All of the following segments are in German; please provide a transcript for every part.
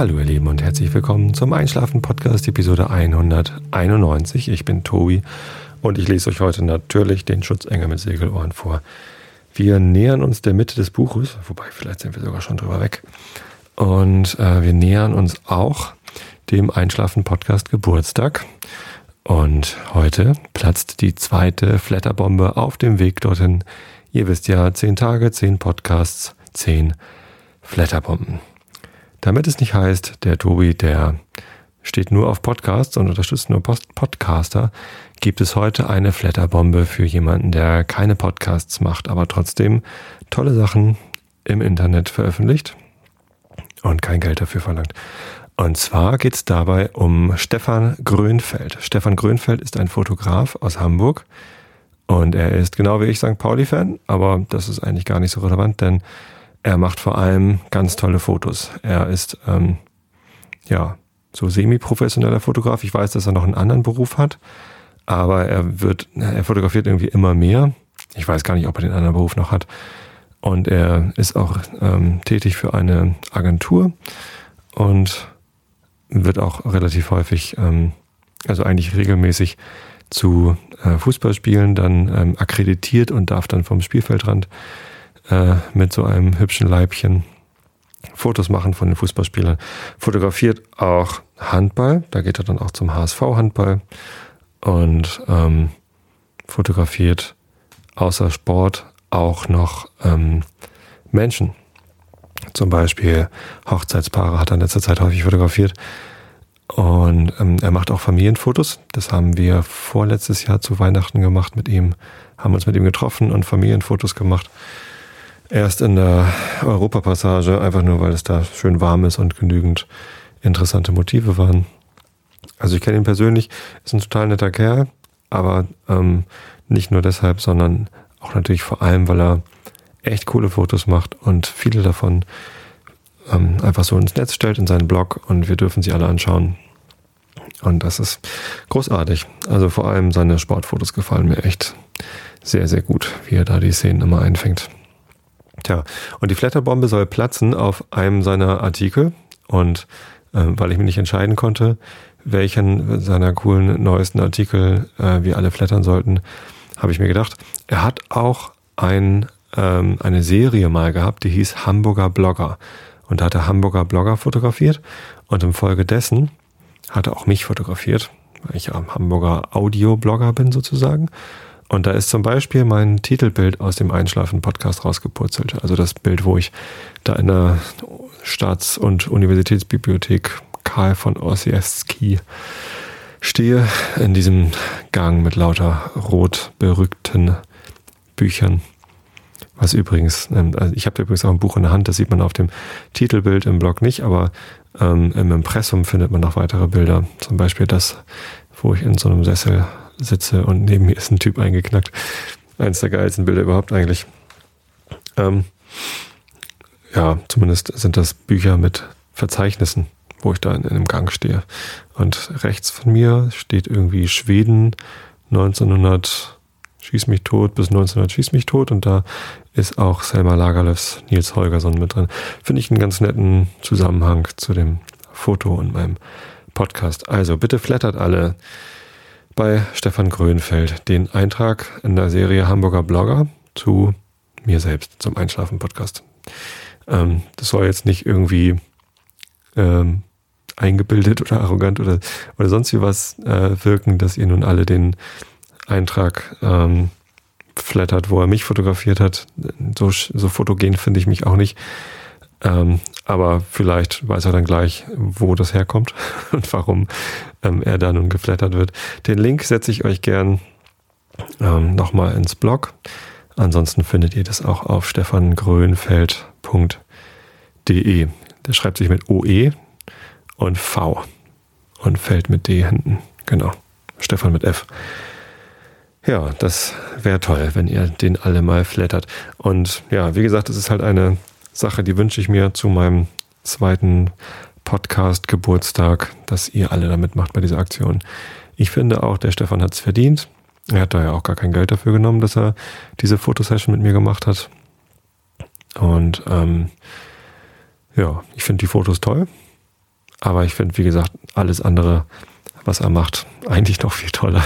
Hallo ihr Lieben und herzlich willkommen zum Einschlafen Podcast Episode 191. Ich bin Tobi und ich lese euch heute natürlich den Schutzengel mit Segelohren vor. Wir nähern uns der Mitte des Buches, wobei vielleicht sind wir sogar schon drüber weg. Und äh, wir nähern uns auch dem Einschlafen Podcast Geburtstag. Und heute platzt die zweite Flatterbombe auf dem Weg dorthin. Ihr wisst ja, zehn Tage, zehn Podcasts, zehn Flatterbomben. Damit es nicht heißt, der Tobi, der steht nur auf Podcasts und unterstützt nur Podcaster, gibt es heute eine Flatterbombe für jemanden, der keine Podcasts macht, aber trotzdem tolle Sachen im Internet veröffentlicht und kein Geld dafür verlangt. Und zwar geht es dabei um Stefan Grönfeld. Stefan Grönfeld ist ein Fotograf aus Hamburg und er ist genau wie ich St. Pauli-Fan, aber das ist eigentlich gar nicht so relevant, denn er macht vor allem ganz tolle Fotos. Er ist ähm, ja so semi-professioneller Fotograf. Ich weiß, dass er noch einen anderen Beruf hat, aber er wird, er fotografiert irgendwie immer mehr. Ich weiß gar nicht, ob er den anderen Beruf noch hat. Und er ist auch ähm, tätig für eine Agentur und wird auch relativ häufig, ähm, also eigentlich regelmäßig zu äh, Fußballspielen dann ähm, akkreditiert und darf dann vom Spielfeldrand äh, mit so einem hübschen Leibchen Fotos machen von den Fußballspielern. Fotografiert auch Handball, da geht er dann auch zum HSV Handball und ähm, fotografiert außer Sport auch noch ähm, Menschen. Zum Beispiel Hochzeitspaare hat er in letzter Zeit häufig fotografiert. Und ähm, er macht auch Familienfotos. Das haben wir vorletztes Jahr zu Weihnachten gemacht mit ihm. Haben uns mit ihm getroffen und Familienfotos gemacht erst in der Europapassage, einfach nur weil es da schön warm ist und genügend interessante Motive waren. Also ich kenne ihn persönlich, ist ein total netter Kerl, aber ähm, nicht nur deshalb, sondern auch natürlich vor allem, weil er echt coole Fotos macht und viele davon ähm, einfach so ins Netz stellt in seinen Blog und wir dürfen sie alle anschauen. Und das ist großartig. Also vor allem seine Sportfotos gefallen mir echt sehr, sehr gut, wie er da die Szenen immer einfängt. Tja, und die Flatterbombe soll platzen auf einem seiner Artikel. Und äh, weil ich mich nicht entscheiden konnte, welchen seiner coolen neuesten Artikel äh, wir alle flattern sollten, habe ich mir gedacht, er hat auch ein, ähm, eine Serie mal gehabt, die hieß Hamburger Blogger. Und da hat er Hamburger Blogger fotografiert und im Folge dessen hat er auch mich fotografiert, weil ich ja Hamburger Audio-Blogger bin sozusagen. Und da ist zum Beispiel mein Titelbild aus dem Einschlafen-Podcast rausgepurzelt. Also das Bild, wo ich da in der Staats- und Universitätsbibliothek Karl von Ossieski stehe, in diesem Gang mit lauter rot berückten Büchern. Was übrigens, ähm, also ich habe übrigens auch ein Buch in der Hand, das sieht man auf dem Titelbild im Blog nicht, aber ähm, im Impressum findet man noch weitere Bilder. Zum Beispiel das, wo ich in so einem Sessel sitze und neben mir ist ein Typ eingeknackt. Eins der geilsten Bilder überhaupt eigentlich. Ähm, ja, zumindest sind das Bücher mit Verzeichnissen, wo ich da in, in einem Gang stehe. Und rechts von mir steht irgendwie Schweden 1900 Schieß mich tot bis 1900 Schieß mich tot und da ist auch Selma Lagerlöfs Nils Holgersson mit drin. Finde ich einen ganz netten Zusammenhang zu dem Foto und meinem Podcast. Also bitte flattert alle bei Stefan Grönfeld den Eintrag in der Serie Hamburger Blogger zu mir selbst, zum Einschlafen-Podcast. Ähm, das soll jetzt nicht irgendwie ähm, eingebildet oder arrogant oder, oder sonst wie was äh, wirken, dass ihr nun alle den Eintrag ähm, flattert, wo er mich fotografiert hat. So, so fotogen finde ich mich auch nicht. Ähm, aber vielleicht weiß er dann gleich, wo das herkommt und warum ähm, er da nun geflattert wird. Den Link setze ich euch gern ähm, nochmal ins Blog. Ansonsten findet ihr das auch auf stefangrönfeld.de. Der schreibt sich mit OE und V und Feld mit D hinten. Genau. Stefan mit F. Ja, das wäre toll, wenn ihr den alle mal flattert. Und ja, wie gesagt, es ist halt eine Sache, die wünsche ich mir zu meinem zweiten Podcast Geburtstag, dass ihr alle da mitmacht bei dieser Aktion. Ich finde auch, der Stefan hat es verdient. Er hat da ja auch gar kein Geld dafür genommen, dass er diese Fotosession mit mir gemacht hat. Und ähm, ja, ich finde die Fotos toll. Aber ich finde, wie gesagt, alles andere, was er macht, eigentlich noch viel toller.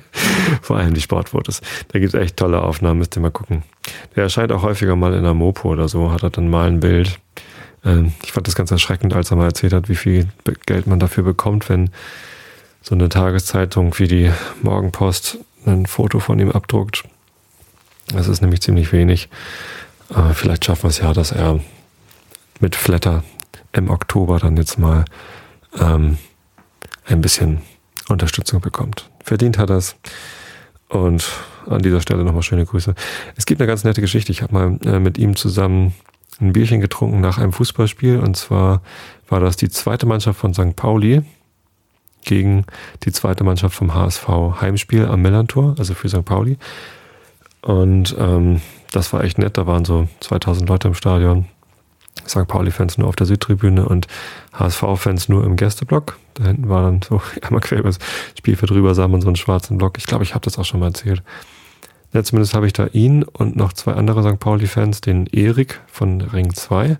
Vor allem die Sportfotos. Da gibt es echt tolle Aufnahmen, müsst ihr mal gucken. Der erscheint auch häufiger mal in der Mopo oder so, hat er dann mal ein Bild. Ähm, ich fand das ganz erschreckend, als er mal erzählt hat, wie viel Geld man dafür bekommt, wenn so eine Tageszeitung wie die Morgenpost ein Foto von ihm abdruckt. Das ist nämlich ziemlich wenig. Aber vielleicht schaffen wir es ja, dass er mit Flatter im Oktober dann jetzt mal ähm, ein bisschen Unterstützung bekommt. Verdient hat es. Und an dieser Stelle nochmal schöne Grüße. Es gibt eine ganz nette Geschichte. Ich habe mal äh, mit ihm zusammen ein Bierchen getrunken nach einem Fußballspiel. Und zwar war das die zweite Mannschaft von St. Pauli gegen die zweite Mannschaft vom HSV Heimspiel am Mellantor, also für St. Pauli. Und ähm, das war echt nett. Da waren so 2000 Leute im Stadion. St. Pauli-Fans nur auf der Südtribüne und HSV-Fans nur im Gästeblock. Da hinten war dann so einmal quer über das Spielfeld rüber, sah man so einen schwarzen Block. Ich glaube, ich habe das auch schon mal erzählt. Ja, zumindest habe ich da ihn und noch zwei andere St. Pauli-Fans, den Erik von Ring 2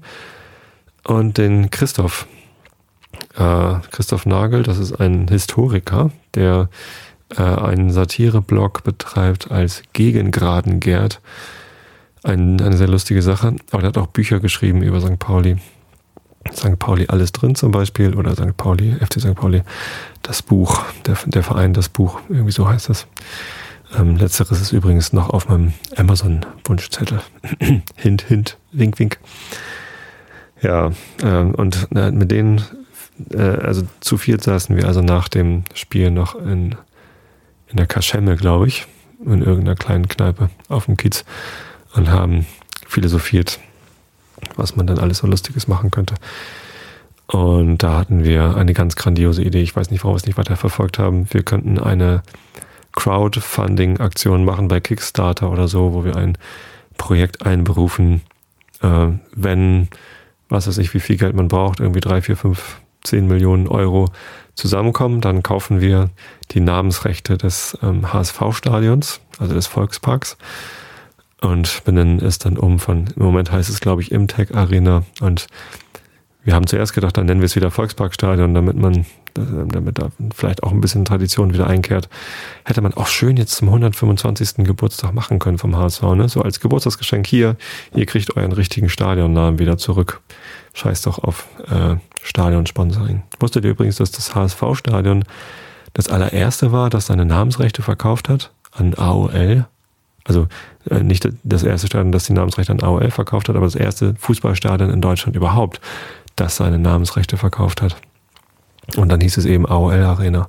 und den Christoph. Äh, Christoph Nagel, das ist ein Historiker, der äh, einen Satireblog betreibt als Gegengraden Gerd ein, eine sehr lustige Sache. Aber er hat auch Bücher geschrieben über St. Pauli. St. Pauli alles drin zum Beispiel oder St. Pauli, FC St. Pauli, das Buch, der, der Verein, das Buch, irgendwie so heißt das. Ähm, letzteres ist übrigens noch auf meinem Amazon-Wunschzettel. hint, hint, wink, wink. Ja, ähm, und äh, mit denen, äh, also zu viert saßen wir also nach dem Spiel noch in, in der Kaschemme, glaube ich, in irgendeiner kleinen Kneipe auf dem Kiez und haben philosophiert, was man dann alles so Lustiges machen könnte. Und da hatten wir eine ganz grandiose Idee. Ich weiß nicht, warum wir es nicht weiter verfolgt haben. Wir könnten eine Crowdfunding-Aktion machen bei Kickstarter oder so, wo wir ein Projekt einberufen, äh, wenn, was weiß ich, wie viel Geld man braucht, irgendwie drei, vier, fünf, zehn Millionen Euro zusammenkommen, dann kaufen wir die Namensrechte des ähm, HSV-Stadions, also des Volksparks und benennen es dann um von, im Moment heißt es glaube ich Imtech Arena und wir haben zuerst gedacht, dann nennen wir es wieder Volksparkstadion, damit man, damit da vielleicht auch ein bisschen Tradition wieder einkehrt. Hätte man auch schön jetzt zum 125. Geburtstag machen können vom HSV, ne? So als Geburtstagsgeschenk hier, ihr kriegt euren richtigen Stadionnamen wieder zurück. Scheiß doch auf äh, Stadionsponsoring. Wusstet ihr übrigens, dass das HSV-Stadion das allererste war, das seine Namensrechte verkauft hat an AOL? Also äh, nicht das erste Stadion, das die Namensrechte an AOL verkauft hat, aber das erste Fußballstadion in Deutschland überhaupt, das seine Namensrechte verkauft hat. Und dann hieß es eben AOL Arena.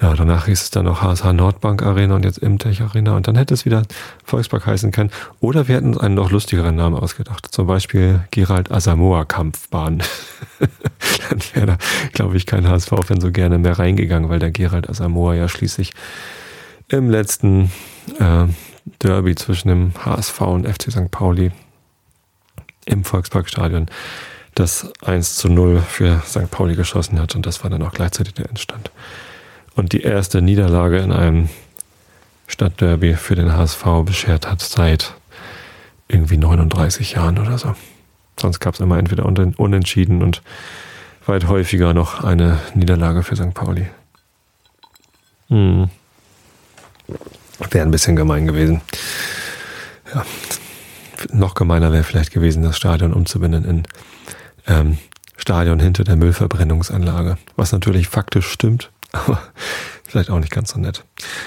Ja, danach hieß es dann noch HSH Nordbank Arena und jetzt Imtech Arena. Und dann hätte es wieder Volkspark heißen können. Oder wir hätten uns einen noch lustigeren Namen ausgedacht. Zum Beispiel Gerald Asamoah Kampfbahn. dann wäre da, glaube ich, kein HSV-Fan so gerne mehr reingegangen, weil der Gerald Asamoah ja schließlich im letzten äh, Derby zwischen dem HSV und FC St. Pauli im Volksparkstadion das 1 zu 0 für St. Pauli geschossen hat und das war dann auch gleichzeitig der Endstand. Und die erste Niederlage in einem Stadtderby für den HSV beschert hat seit irgendwie 39 Jahren oder so. Sonst gab es immer entweder unentschieden und weit häufiger noch eine Niederlage für St. Pauli. Hm. Wäre ein bisschen gemein gewesen. Ja. Noch gemeiner wäre vielleicht gewesen, das Stadion umzubinden in ähm, Stadion hinter der Müllverbrennungsanlage. Was natürlich faktisch stimmt, aber vielleicht auch nicht ganz so nett.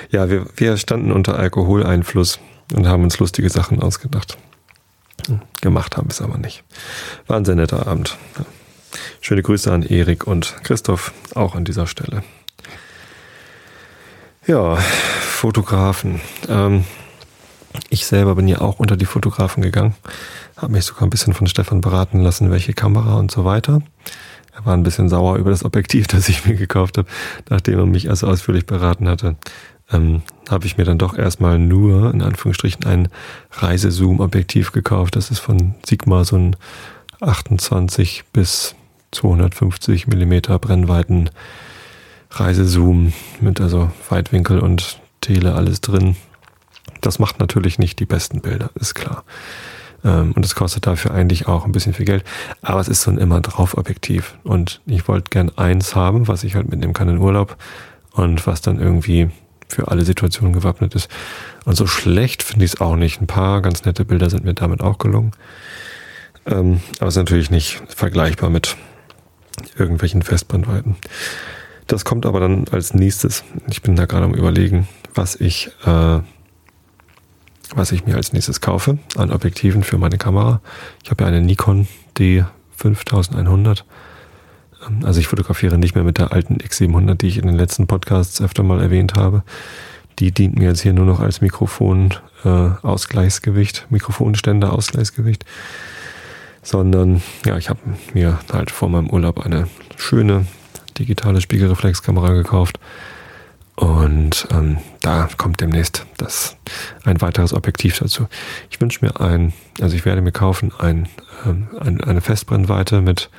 Ja, wir, wir standen unter Alkoholeinfluss und haben uns lustige Sachen ausgedacht. Gemacht haben wir es aber nicht. War ein sehr netter Abend. Schöne Grüße an Erik und Christoph auch an dieser Stelle. Ja, Fotografen. Ähm, ich selber bin ja auch unter die Fotografen gegangen, habe mich sogar ein bisschen von Stefan beraten lassen, welche Kamera und so weiter. Er war ein bisschen sauer über das Objektiv, das ich mir gekauft habe, nachdem er mich also ausführlich beraten hatte. Ähm, habe ich mir dann doch erstmal nur, in Anführungsstrichen, ein Reisezoom-Objektiv gekauft. Das ist von Sigma so ein 28 bis 250 Millimeter Brennweiten Reisezoom mit also Weitwinkel und Tele alles drin. Das macht natürlich nicht die besten Bilder, ist klar. Ähm, und es kostet dafür eigentlich auch ein bisschen viel Geld. Aber es ist so ein immer drauf Objektiv. Und ich wollte gern eins haben, was ich halt mitnehmen kann in Urlaub und was dann irgendwie für alle Situationen gewappnet ist. Und so schlecht finde ich es auch nicht. Ein paar ganz nette Bilder sind mir damit auch gelungen. Ähm, aber es ist natürlich nicht vergleichbar mit irgendwelchen Festbrennweiten. Das kommt aber dann als nächstes. Ich bin da gerade am überlegen, was ich, äh, was ich mir als nächstes kaufe an Objektiven für meine Kamera. Ich habe ja eine Nikon D5100. Ähm, also ich fotografiere nicht mehr mit der alten X700, die ich in den letzten Podcasts öfter mal erwähnt habe. Die dient mir jetzt hier nur noch als Mikrofon äh, Ausgleichsgewicht, Mikrofonständer Ausgleichsgewicht. Sondern ja, ich habe mir halt vor meinem Urlaub eine schöne digitale Spiegelreflexkamera gekauft. Und ähm, da kommt demnächst das ein weiteres Objektiv dazu. Ich wünsche mir ein, also ich werde mir kaufen ein, ähm, ein eine Festbrennweite mit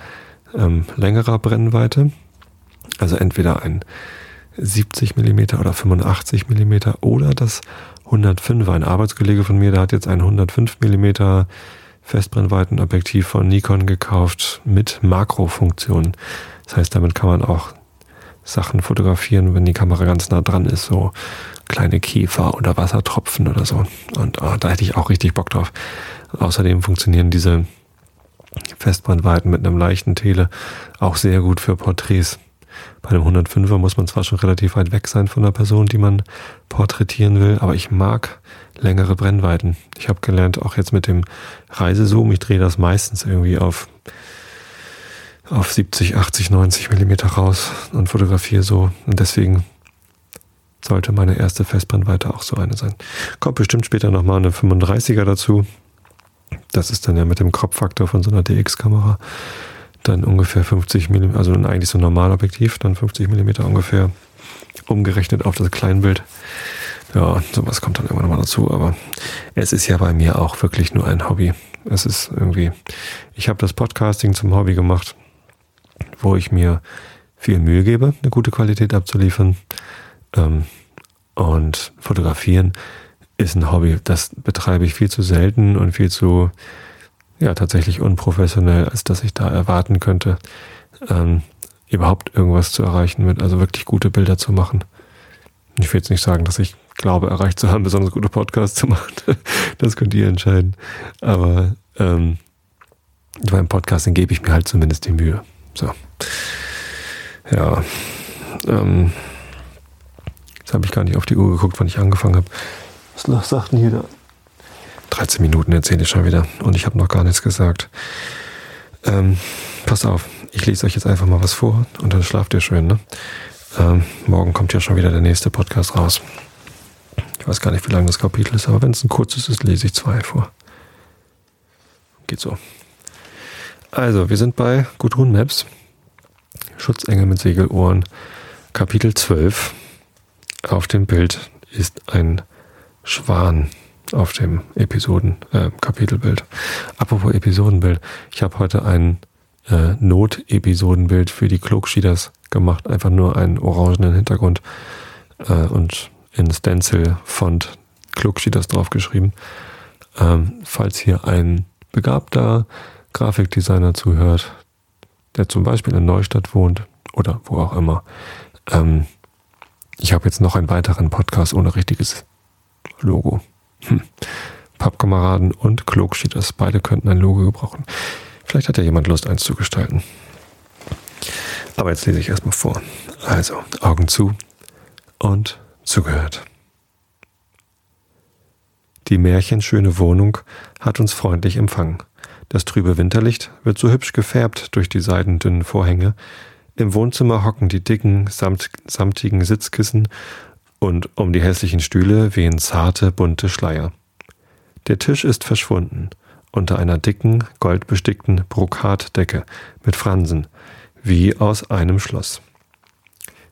ähm, längerer Brennweite. Also entweder ein 70 mm oder 85 mm oder das 105er. Ein Arbeitskollege von mir, der hat jetzt ein 105 mm Festbrennweitenobjektiv von Nikon gekauft mit Makrofunktion. Das heißt, damit kann man auch Sachen fotografieren, wenn die Kamera ganz nah dran ist, so kleine Käfer oder Wassertropfen oder so. Und oh, da hätte ich auch richtig Bock drauf. Außerdem funktionieren diese Festbrennweiten mit einem leichten Tele auch sehr gut für Porträts. Bei einem 105er muss man zwar schon relativ weit weg sein von der Person, die man porträtieren will, aber ich mag längere Brennweiten. Ich habe gelernt, auch jetzt mit dem Reisezoom, ich drehe das meistens irgendwie auf, auf 70, 80, 90 Millimeter raus und fotografiere so. Und deswegen sollte meine erste Festbrennweite auch so eine sein. Kommt bestimmt später nochmal eine 35er dazu. Das ist dann ja mit dem Kropffaktor von so einer DX-Kamera dann ungefähr 50 mm, also eigentlich so ein Normalobjektiv, dann 50 mm ungefähr umgerechnet auf das Kleinbild. Ja, sowas kommt dann irgendwann mal dazu, aber es ist ja bei mir auch wirklich nur ein Hobby. Es ist irgendwie, ich habe das Podcasting zum Hobby gemacht, wo ich mir viel Mühe gebe, eine gute Qualität abzuliefern. Ähm, und fotografieren ist ein Hobby, das betreibe ich viel zu selten und viel zu, ja, tatsächlich unprofessionell, als dass ich da erwarten könnte, ähm, überhaupt irgendwas zu erreichen mit, also wirklich gute Bilder zu machen. Ich will jetzt nicht sagen, dass ich glaube, erreicht zu haben, besonders gute Podcasts zu machen. das könnt ihr entscheiden. Aber ähm, beim Podcasting gebe ich mir halt zumindest die Mühe. So. Ja. Ähm, jetzt habe ich gar nicht auf die Uhr geguckt, wann ich angefangen habe. Was sagt denn hier da? 13 Minuten erzähle ich schon wieder und ich habe noch gar nichts gesagt. Ähm, passt auf, ich lese euch jetzt einfach mal was vor und dann schlaft ihr schön. Ne? Ähm, morgen kommt ja schon wieder der nächste Podcast raus. Ich weiß gar nicht, wie lang das Kapitel ist, aber wenn es ein kurzes ist, lese ich zwei vor. Geht so. Also, wir sind bei Gudrun Maps. Schutzengel mit Segelohren. Kapitel 12. Auf dem Bild ist ein Schwan auf dem Episoden, äh, Kapitelbild. Apropos Episodenbild. Ich habe heute ein äh, Not-Episodenbild für die Klokschieders gemacht. Einfach nur einen orangenen Hintergrund äh, und in Stencil-Font Klugschieders draufgeschrieben. Ähm, falls hier ein begabter Grafikdesigner zuhört, der zum Beispiel in Neustadt wohnt oder wo auch immer. Ähm, ich habe jetzt noch einen weiteren Podcast ohne richtiges Logo. Hm. Pappkameraden und Klogschieders, beide könnten ein Logo gebrauchen. Vielleicht hat ja jemand Lust, eins zu gestalten. Aber jetzt lese ich erstmal vor. Also, Augen zu und zugehört. Die märchenschöne Wohnung hat uns freundlich empfangen. Das trübe Winterlicht wird so hübsch gefärbt durch die seidendünnen Vorhänge. Im Wohnzimmer hocken die dicken, samt, samtigen Sitzkissen und um die hässlichen Stühle wehen zarte, bunte Schleier. Der Tisch ist verschwunden unter einer dicken, goldbestickten Brokatdecke mit Fransen, wie aus einem Schloss.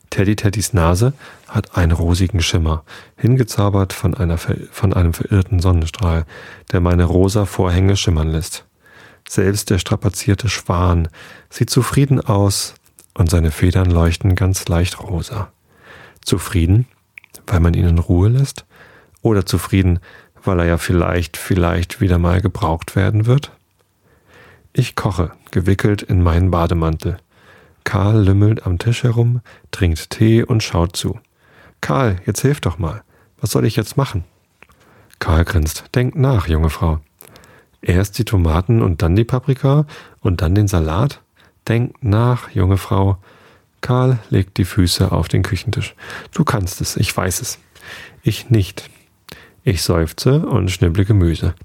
Teddy Teddys Nase hat einen rosigen Schimmer, hingezaubert von, einer, von einem verirrten Sonnenstrahl, der meine rosa Vorhänge schimmern lässt. Selbst der strapazierte Schwan sieht zufrieden aus und seine Federn leuchten ganz leicht rosa. Zufrieden, weil man ihn in Ruhe lässt? Oder zufrieden, weil er ja vielleicht, vielleicht wieder mal gebraucht werden wird? Ich koche, gewickelt in meinen Bademantel. Karl lümmelt am Tisch herum, trinkt Tee und schaut zu. Karl, jetzt hilf doch mal. Was soll ich jetzt machen? Karl grinst. Denk nach, junge Frau. Erst die Tomaten und dann die Paprika und dann den Salat? Denk nach, junge Frau. Karl legt die Füße auf den Küchentisch. Du kannst es, ich weiß es. Ich nicht. Ich seufze und schnibble Gemüse.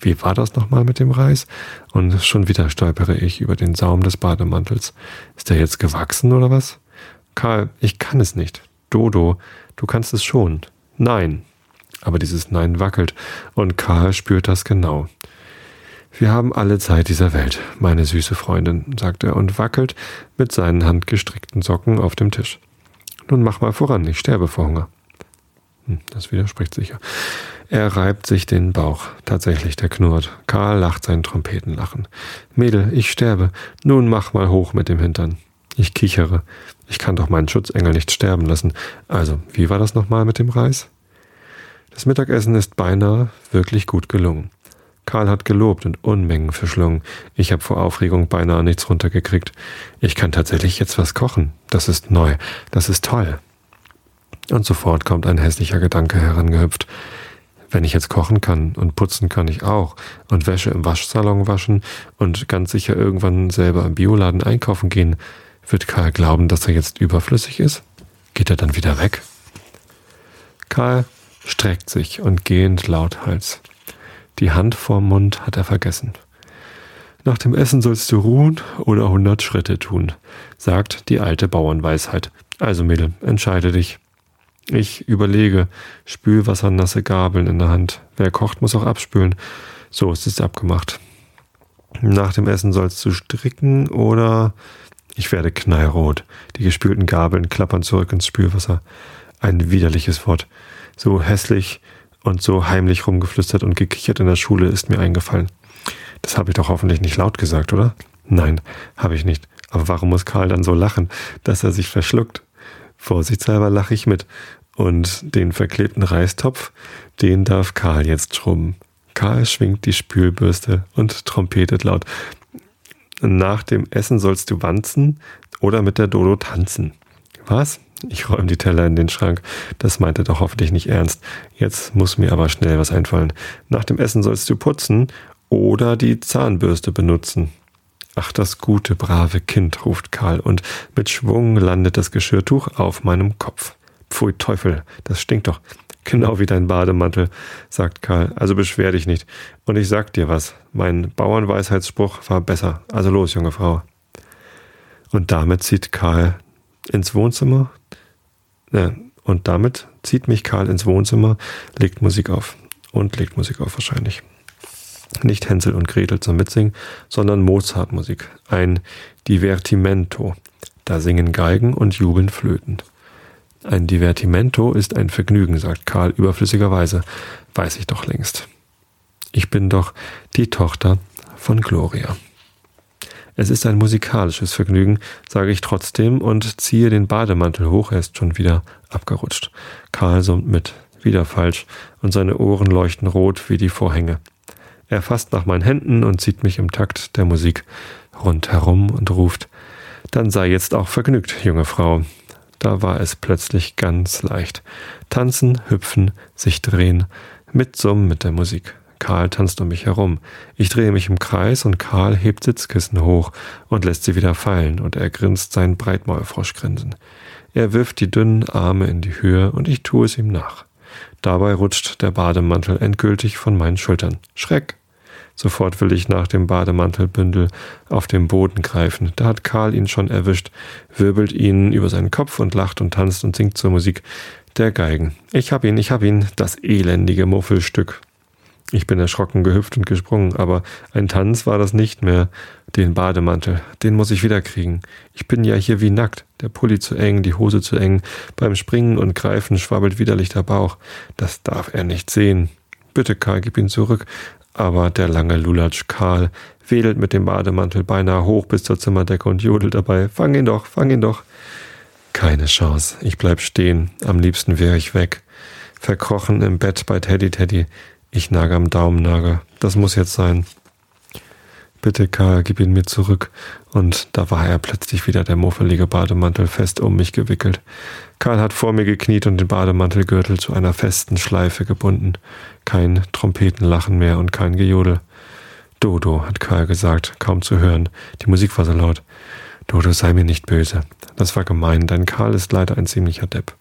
Wie war das nochmal mit dem Reis? Und schon wieder stolpere ich über den Saum des Bademantels. Ist der jetzt gewachsen oder was? Karl, ich kann es nicht. Dodo, du kannst es schon. Nein. Aber dieses Nein wackelt und Karl spürt das genau. Wir haben alle Zeit dieser Welt, meine süße Freundin, sagt er und wackelt mit seinen handgestrickten Socken auf dem Tisch. Nun mach mal voran, ich sterbe vor Hunger. Hm, das widerspricht sicher. Er reibt sich den Bauch. Tatsächlich, der knurrt. Karl lacht sein Trompetenlachen. Mädel, ich sterbe. Nun mach mal hoch mit dem Hintern. Ich kichere. Ich kann doch meinen Schutzengel nicht sterben lassen. Also, wie war das nochmal mit dem Reis? Das Mittagessen ist beinahe wirklich gut gelungen. Karl hat gelobt und Unmengen verschlungen. Ich habe vor Aufregung beinahe nichts runtergekriegt. Ich kann tatsächlich jetzt was kochen. Das ist neu. Das ist toll. Und sofort kommt ein hässlicher Gedanke herangehüpft. Wenn ich jetzt kochen kann und putzen kann ich auch und Wäsche im Waschsalon waschen und ganz sicher irgendwann selber im Bioladen einkaufen gehen, wird Karl glauben, dass er jetzt überflüssig ist? Geht er dann wieder weg? Karl streckt sich und gehend lauthals. Die Hand vorm Mund hat er vergessen. Nach dem Essen sollst du ruhen oder hundert Schritte tun, sagt die alte Bauernweisheit. Also Mädel, entscheide dich. Ich überlege, spülwassernasse Gabeln in der Hand. Wer kocht, muss auch abspülen. So ist es abgemacht. Nach dem Essen sollst du stricken oder ich werde knallrot. Die gespülten Gabeln klappern zurück ins Spülwasser. Ein widerliches Wort. So hässlich und so heimlich rumgeflüstert und gekichert in der Schule ist mir eingefallen. Das habe ich doch hoffentlich nicht laut gesagt, oder? Nein, habe ich nicht. Aber warum muss Karl dann so lachen, dass er sich verschluckt? Vorsichtshalber lache ich mit. Und den verklebten Reistopf, den darf Karl jetzt schrubben. Karl schwingt die Spülbürste und trompetet laut. Nach dem Essen sollst du wanzen oder mit der Dodo tanzen. Was? Ich räume die Teller in den Schrank. Das meinte doch hoffentlich nicht ernst. Jetzt muss mir aber schnell was einfallen. Nach dem Essen sollst du putzen oder die Zahnbürste benutzen. Ach, das gute, brave Kind, ruft Karl, und mit Schwung landet das Geschirrtuch auf meinem Kopf. Pfui Teufel, das stinkt doch. Genau wie dein Bademantel, sagt Karl. Also beschwer dich nicht. Und ich sag dir was. Mein Bauernweisheitsspruch war besser. Also los, junge Frau. Und damit zieht Karl ins Wohnzimmer, äh, und damit zieht mich Karl ins Wohnzimmer, legt Musik auf. Und legt Musik auf wahrscheinlich. Nicht Hänsel und Gretel zum Mitsingen, sondern Mozart-Musik. Ein Divertimento. Da singen Geigen und jubeln Flöten. Ein Divertimento ist ein Vergnügen, sagt Karl überflüssigerweise. Weiß ich doch längst. Ich bin doch die Tochter von Gloria. Es ist ein musikalisches Vergnügen, sage ich trotzdem und ziehe den Bademantel hoch, er ist schon wieder abgerutscht. Karl summt mit, wieder falsch, und seine Ohren leuchten rot wie die Vorhänge. Er fasst nach meinen Händen und zieht mich im Takt der Musik rundherum und ruft, dann sei jetzt auch vergnügt, junge Frau. Da war es plötzlich ganz leicht. Tanzen, hüpfen, sich drehen, mitsummen mit der Musik. Karl tanzt um mich herum. Ich drehe mich im Kreis und Karl hebt Sitzkissen hoch und lässt sie wieder fallen und er grinst sein Breitmaulfroschgrinsen. Er wirft die dünnen Arme in die Höhe und ich tue es ihm nach. Dabei rutscht der Bademantel endgültig von meinen Schultern. Schreck! Sofort will ich nach dem Bademantelbündel auf dem Boden greifen. Da hat Karl ihn schon erwischt, wirbelt ihn über seinen Kopf und lacht und tanzt und singt zur Musik der Geigen. Ich hab ihn, ich hab ihn, das elendige Muffelstück. Ich bin erschrocken gehüpft und gesprungen, aber ein Tanz war das nicht mehr. Den Bademantel, den muss ich wiederkriegen. Ich bin ja hier wie nackt, der Pulli zu eng, die Hose zu eng. Beim Springen und Greifen schwabbelt widerlich der Bauch. Das darf er nicht sehen. Bitte, Karl, gib ihn zurück. Aber der lange Lulatsch Karl wedelt mit dem Bademantel beinahe hoch bis zur Zimmerdecke und jodelt dabei. Fang ihn doch, fang ihn doch. Keine Chance. Ich bleib stehen. Am liebsten wäre ich weg. Verkrochen im Bett bei Teddy Teddy. Ich nage am Daumennagel. Das muss jetzt sein. Bitte, Karl, gib ihn mir zurück. Und da war er plötzlich wieder der muffelige Bademantel fest um mich gewickelt. Karl hat vor mir gekniet und den Bademantelgürtel zu einer festen Schleife gebunden. Kein Trompetenlachen mehr und kein Gejodel. Dodo, hat Karl gesagt, kaum zu hören. Die Musik war so laut. Dodo, sei mir nicht böse. Das war gemein, denn Karl ist leider ein ziemlicher Depp.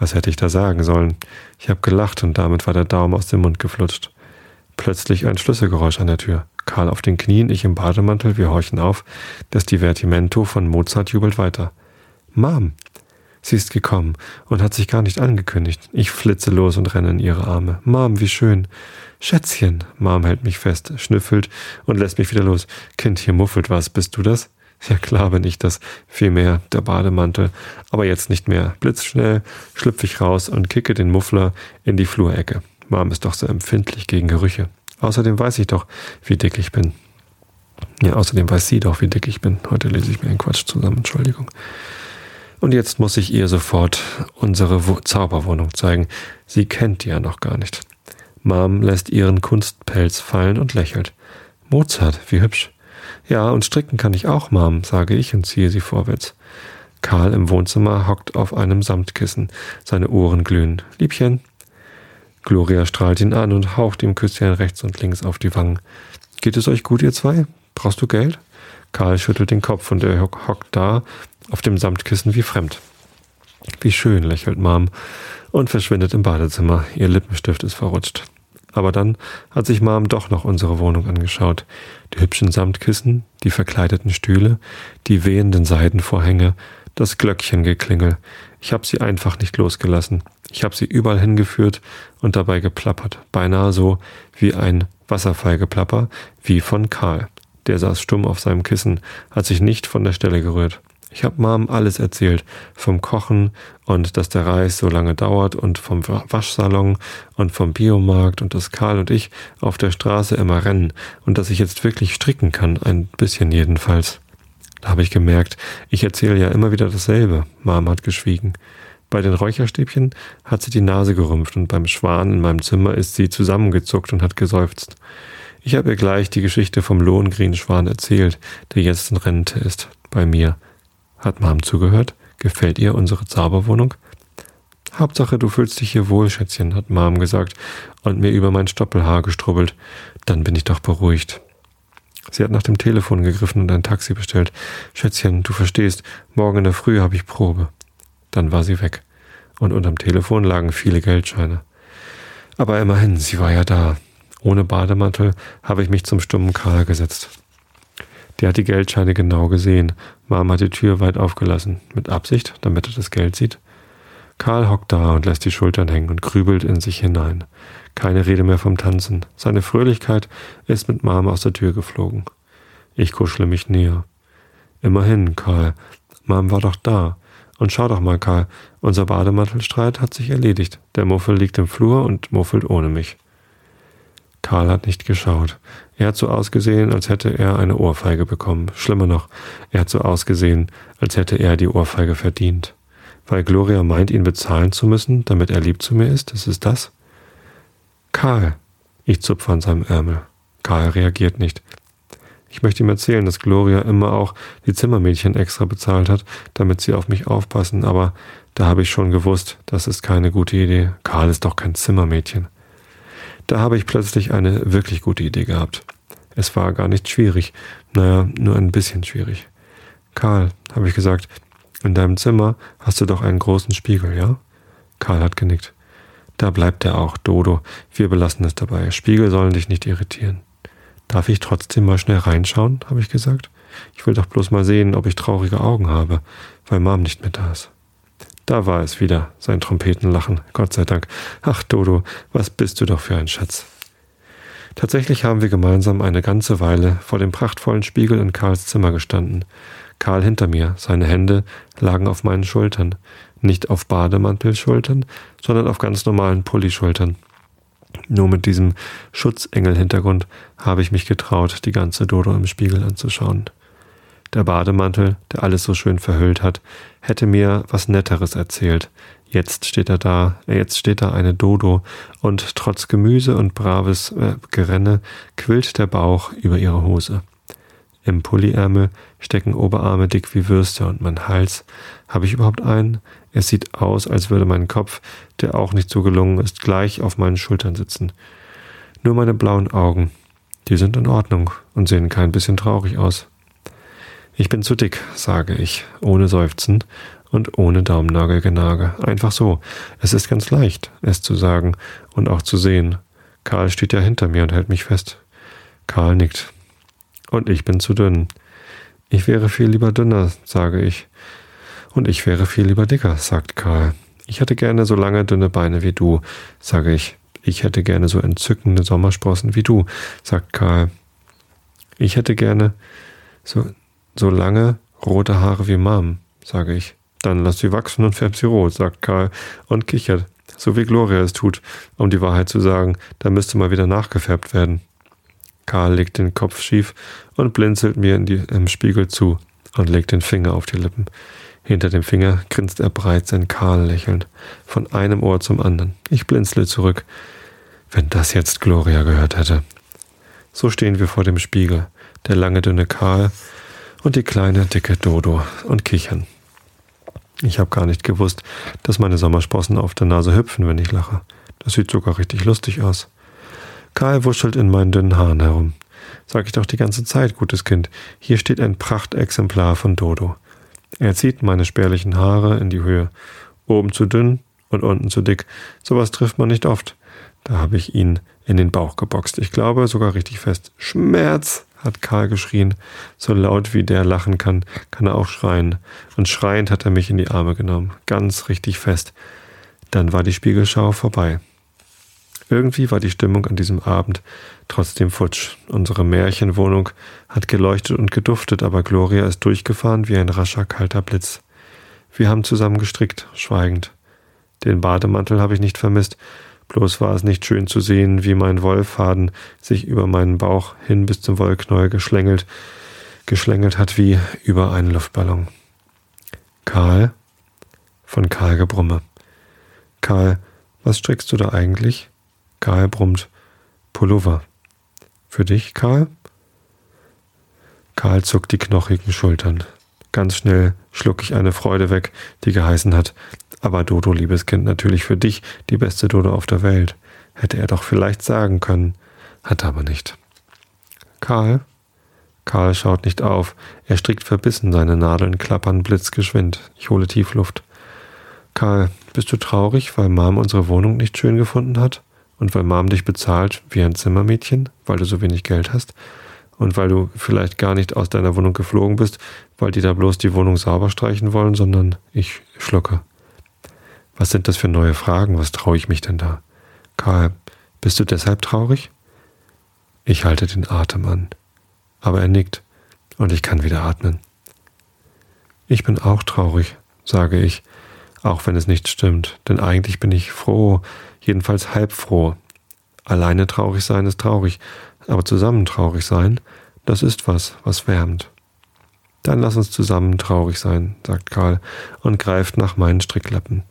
Was hätte ich da sagen sollen? Ich habe gelacht und damit war der Daumen aus dem Mund geflutscht. Plötzlich ein Schlüsselgeräusch an der Tür. Karl auf den Knien, ich im Bademantel, wir horchen auf. Das Divertimento von Mozart jubelt weiter. Mom! Sie ist gekommen und hat sich gar nicht angekündigt. Ich flitze los und renne in ihre Arme. Mom, wie schön. Schätzchen. Mom hält mich fest, schnüffelt und lässt mich wieder los. Kind, hier muffelt was. Bist du das? Ja klar bin ich das. Vielmehr der Bademantel. Aber jetzt nicht mehr. Blitzschnell schlüpfe ich raus und kicke den Muffler in die Flurecke. Mom ist doch so empfindlich gegen Gerüche. Außerdem weiß ich doch, wie dick ich bin. Ja, außerdem weiß sie doch, wie dick ich bin. Heute lese ich mir einen Quatsch zusammen, Entschuldigung. Und jetzt muss ich ihr sofort unsere Wo Zauberwohnung zeigen. Sie kennt die ja noch gar nicht. Mom lässt ihren Kunstpelz fallen und lächelt. Mozart, wie hübsch. Ja, und stricken kann ich auch, Mom, sage ich und ziehe sie vorwärts. Karl im Wohnzimmer hockt auf einem Samtkissen. Seine Ohren glühen. Liebchen, Gloria strahlt ihn an und haucht ihm Küsschen rechts und links auf die Wangen. Geht es euch gut, ihr zwei? Brauchst du Geld? Karl schüttelt den Kopf und er hockt da auf dem Samtkissen wie fremd. Wie schön, lächelt Mom und verschwindet im Badezimmer. Ihr Lippenstift ist verrutscht. Aber dann hat sich Mom doch noch unsere Wohnung angeschaut. Die hübschen Samtkissen, die verkleideten Stühle, die wehenden Seidenvorhänge, das Glöckchengeklingel. Ich habe sie einfach nicht losgelassen. Ich habe sie überall hingeführt und dabei geplappert, beinahe so wie ein Wasserfallgeplapper, wie von Karl. Der saß stumm auf seinem Kissen, hat sich nicht von der Stelle gerührt. Ich habe Mom alles erzählt, vom Kochen und dass der Reis so lange dauert und vom Waschsalon und vom Biomarkt und dass Karl und ich auf der Straße immer rennen und dass ich jetzt wirklich stricken kann, ein bisschen jedenfalls. Da habe ich gemerkt, ich erzähle ja immer wieder dasselbe. Mom hat geschwiegen. Bei den Räucherstäbchen hat sie die Nase gerümpft und beim Schwan in meinem Zimmer ist sie zusammengezuckt und hat geseufzt. Ich habe ihr gleich die Geschichte vom Lohengrinschwan erzählt, der jetzt in Rente ist, bei mir. Hat Mom zugehört? Gefällt ihr unsere Zauberwohnung? Hauptsache, du fühlst dich hier wohl, Schätzchen, hat Mom gesagt und mir über mein Stoppelhaar gestrubbelt. Dann bin ich doch beruhigt. Sie hat nach dem Telefon gegriffen und ein Taxi bestellt. Schätzchen, du verstehst, morgen in der Früh habe ich Probe. Dann war sie weg. Und unterm Telefon lagen viele Geldscheine. Aber immerhin, sie war ja da. Ohne Bademantel habe ich mich zum stummen Karl gesetzt. Der hat die Geldscheine genau gesehen. Mama hat die Tür weit aufgelassen. Mit Absicht, damit er das Geld sieht. Karl hockt da und lässt die Schultern hängen und grübelt in sich hinein. Keine Rede mehr vom Tanzen. Seine Fröhlichkeit ist mit Mama aus der Tür geflogen. Ich kuschle mich näher. Immerhin, Karl. Mom war doch da. Und schau doch mal, Karl, unser Bademantelstreit hat sich erledigt. Der Muffel liegt im Flur und muffelt ohne mich. Karl hat nicht geschaut. Er hat so ausgesehen, als hätte er eine Ohrfeige bekommen. Schlimmer noch, er hat so ausgesehen, als hätte er die Ohrfeige verdient. Weil Gloria meint, ihn bezahlen zu müssen, damit er lieb zu mir ist, ist es das? Karl. Ich zupfe an seinem Ärmel. Karl reagiert nicht. Ich möchte ihm erzählen, dass Gloria immer auch die Zimmermädchen extra bezahlt hat, damit sie auf mich aufpassen, aber da habe ich schon gewusst, das ist keine gute Idee. Karl ist doch kein Zimmermädchen. Da habe ich plötzlich eine wirklich gute Idee gehabt. Es war gar nicht schwierig, naja, nur ein bisschen schwierig. Karl, habe ich gesagt, in deinem Zimmer hast du doch einen großen Spiegel, ja? Karl hat genickt. Da bleibt er auch, Dodo. Wir belassen es dabei. Spiegel sollen dich nicht irritieren. Darf ich trotzdem mal schnell reinschauen, habe ich gesagt. Ich will doch bloß mal sehen, ob ich traurige Augen habe, weil Mom nicht mehr da ist. Da war es wieder, sein Trompetenlachen. Gott sei Dank. Ach, Dodo, was bist du doch für ein Schatz. Tatsächlich haben wir gemeinsam eine ganze Weile vor dem prachtvollen Spiegel in Karls Zimmer gestanden. Karl hinter mir, seine Hände lagen auf meinen Schultern. Nicht auf Bademantelschultern, sondern auf ganz normalen Pullischultern. Nur mit diesem Schutzengel-Hintergrund habe ich mich getraut, die ganze Dodo im Spiegel anzuschauen. Der Bademantel, der alles so schön verhüllt hat, hätte mir was Netteres erzählt. Jetzt steht er da, jetzt steht da eine Dodo, und trotz Gemüse und braves äh, Gerenne quillt der Bauch über ihre Hose. Im Pulliärmel stecken Oberarme dick wie Würste und mein Hals. Habe ich überhaupt einen? Es sieht aus, als würde mein Kopf, der auch nicht so gelungen ist, gleich auf meinen Schultern sitzen. Nur meine blauen Augen, die sind in Ordnung und sehen kein bisschen traurig aus. Ich bin zu dick, sage ich, ohne Seufzen und ohne Daumennagelgenage. Einfach so. Es ist ganz leicht, es zu sagen und auch zu sehen. Karl steht ja hinter mir und hält mich fest. Karl nickt. Und ich bin zu dünn. Ich wäre viel lieber dünner, sage ich. Und ich wäre viel lieber dicker, sagt Karl. Ich hätte gerne so lange dünne Beine wie du, sage ich. Ich hätte gerne so entzückende Sommersprossen wie du, sagt Karl. Ich hätte gerne so, so lange rote Haare wie Mom, sage ich. Dann lass sie wachsen und färb sie rot, sagt Karl und kichert, so wie Gloria es tut, um die Wahrheit zu sagen, da müsste mal wieder nachgefärbt werden. Karl legt den Kopf schief und blinzelt mir in die, im Spiegel zu und legt den Finger auf die Lippen. Hinter dem Finger grinst er breit sein Karl lächelnd, von einem Ohr zum anderen. Ich blinzle zurück. Wenn das jetzt Gloria gehört hätte. So stehen wir vor dem Spiegel, der lange dünne Karl und die kleine dicke Dodo und kichern. Ich habe gar nicht gewusst, dass meine Sommersprossen auf der Nase hüpfen, wenn ich lache. Das sieht sogar richtig lustig aus. Karl wuschelt in meinen dünnen Haaren herum. Sag ich doch die ganze Zeit, gutes Kind. Hier steht ein Prachtexemplar von Dodo. Er zieht meine spärlichen Haare in die Höhe. Oben zu dünn und unten zu dick. Sowas trifft man nicht oft. Da habe ich ihn in den Bauch geboxt. Ich glaube sogar richtig fest. Schmerz! hat Karl geschrien. So laut wie der lachen kann, kann er auch schreien. Und schreiend hat er mich in die Arme genommen. Ganz richtig fest. Dann war die Spiegelschau vorbei. Irgendwie war die Stimmung an diesem Abend trotzdem futsch. Unsere Märchenwohnung hat geleuchtet und geduftet, aber Gloria ist durchgefahren wie ein rascher, kalter Blitz. Wir haben zusammen gestrickt, schweigend. Den Bademantel habe ich nicht vermisst, bloß war es nicht schön zu sehen, wie mein Wollfaden sich über meinen Bauch hin bis zum Wollknäuel geschlängelt, geschlängelt hat wie über einen Luftballon. Karl? Von Karl Gebrumme. Karl, was strickst du da eigentlich? Karl brummt. Pullover. Für dich, Karl? Karl zuckt die knochigen Schultern. Ganz schnell schluck ich eine Freude weg, die geheißen hat. Aber Dodo, liebes Kind, natürlich für dich die beste Dodo auf der Welt. Hätte er doch vielleicht sagen können, hat aber nicht. Karl? Karl schaut nicht auf. Er strickt verbissen, seine Nadeln klappern blitzgeschwind. Ich hole tief Luft. Karl, bist du traurig, weil Mom unsere Wohnung nicht schön gefunden hat? Und weil Mom dich bezahlt wie ein Zimmermädchen, weil du so wenig Geld hast? Und weil du vielleicht gar nicht aus deiner Wohnung geflogen bist, weil die da bloß die Wohnung sauber streichen wollen, sondern ich schlucke. Was sind das für neue Fragen? Was traue ich mich denn da? Karl, bist du deshalb traurig? Ich halte den Atem an. Aber er nickt und ich kann wieder atmen. Ich bin auch traurig, sage ich, auch wenn es nicht stimmt, denn eigentlich bin ich froh, jedenfalls halb froh. Alleine traurig sein ist traurig, aber zusammen traurig sein, das ist was, was wärmt. Dann lass uns zusammen traurig sein, sagt Karl und greift nach meinen Stricklappen.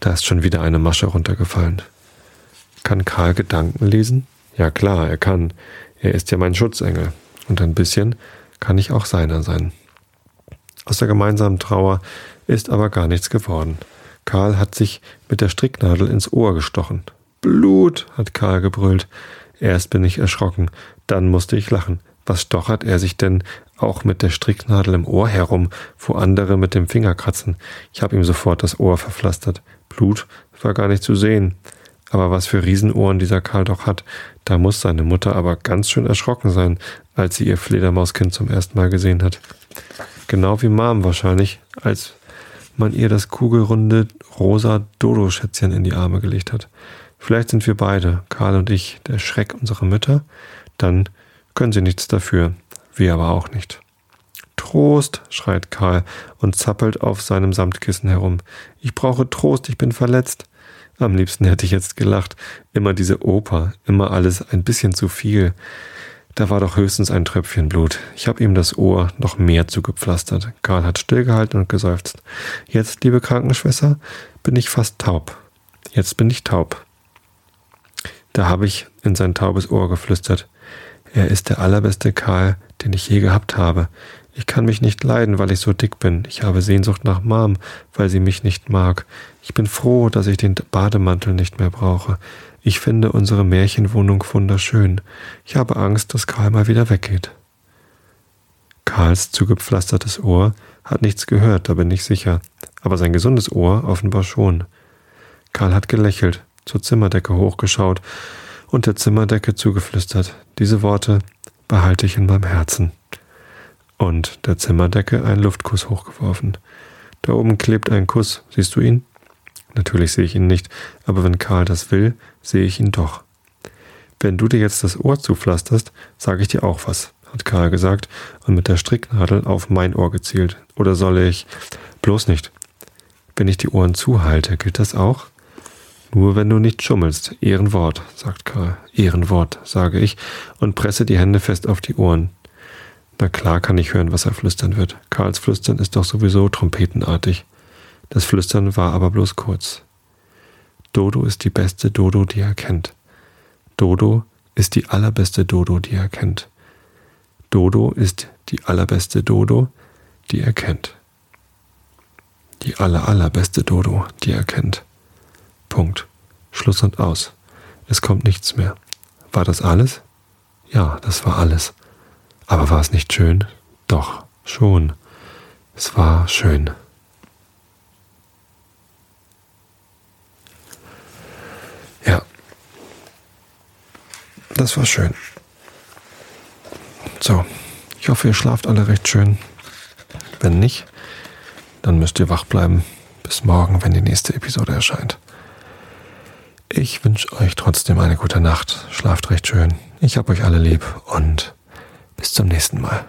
Da ist schon wieder eine Masche runtergefallen. Kann Karl Gedanken lesen? Ja klar, er kann. Er ist ja mein Schutzengel. Und ein bisschen kann ich auch seiner sein. Aus der gemeinsamen Trauer ist aber gar nichts geworden. Karl hat sich mit der Stricknadel ins Ohr gestochen. Blut, hat Karl gebrüllt. Erst bin ich erschrocken, dann musste ich lachen. Was stochert er sich denn auch mit der Stricknadel im Ohr herum, wo andere mit dem Finger kratzen? Ich habe ihm sofort das Ohr verpflastert. Blut war gar nicht zu sehen. Aber was für Riesenohren dieser Karl doch hat, da muss seine Mutter aber ganz schön erschrocken sein, als sie ihr Fledermauskind zum ersten Mal gesehen hat. Genau wie Mom wahrscheinlich, als man ihr das kugelrunde rosa Dodo-Schätzchen in die Arme gelegt hat. Vielleicht sind wir beide, Karl und ich, der Schreck unserer Mütter, dann können sie nichts dafür, wir aber auch nicht. Trost, schreit Karl und zappelt auf seinem Samtkissen herum. Ich brauche Trost, ich bin verletzt. Am liebsten hätte ich jetzt gelacht. Immer diese Oper, immer alles ein bisschen zu viel. Da war doch höchstens ein Tröpfchen Blut. Ich habe ihm das Ohr noch mehr zugepflastert. Karl hat stillgehalten und geseufzt. Jetzt, liebe Krankenschwester, bin ich fast taub. Jetzt bin ich taub. Da habe ich in sein taubes Ohr geflüstert. Er ist der allerbeste Karl, den ich je gehabt habe. Ich kann mich nicht leiden, weil ich so dick bin. Ich habe Sehnsucht nach Mom, weil sie mich nicht mag. Ich bin froh, dass ich den Bademantel nicht mehr brauche. Ich finde unsere Märchenwohnung wunderschön. Ich habe Angst, dass Karl mal wieder weggeht. Karls zugepflastertes Ohr hat nichts gehört, da bin ich sicher. Aber sein gesundes Ohr offenbar schon. Karl hat gelächelt, zur Zimmerdecke hochgeschaut und der Zimmerdecke zugeflüstert. Diese Worte behalte ich in meinem Herzen und der Zimmerdecke einen Luftkuss hochgeworfen. Da oben klebt ein Kuss, siehst du ihn? Natürlich sehe ich ihn nicht, aber wenn Karl das will, sehe ich ihn doch. Wenn du dir jetzt das Ohr zupflasterst, sage ich dir auch was, hat Karl gesagt und mit der Stricknadel auf mein Ohr gezielt. Oder soll ich? Bloß nicht. Wenn ich die Ohren zuhalte, gilt das auch? Nur wenn du nicht schummelst. Ehrenwort, sagt Karl. Ehrenwort, sage ich und presse die Hände fest auf die Ohren. Na klar kann ich hören, was er flüstern wird. Karls Flüstern ist doch sowieso trompetenartig. Das Flüstern war aber bloß kurz. Dodo ist die beste Dodo, die er kennt. Dodo ist die allerbeste Dodo, die er kennt. Dodo ist die allerbeste Dodo, die er kennt. Die aller allerbeste Dodo, die er kennt. Punkt. Schluss und aus. Es kommt nichts mehr. War das alles? Ja, das war alles. Aber war es nicht schön? Doch, schon. Es war schön. Ja, das war schön. So, ich hoffe, ihr schlaft alle recht schön. Wenn nicht, dann müsst ihr wach bleiben bis morgen, wenn die nächste Episode erscheint. Ich wünsche euch trotzdem eine gute Nacht. Schlaft recht schön. Ich hab euch alle lieb und bis zum nächsten Mal.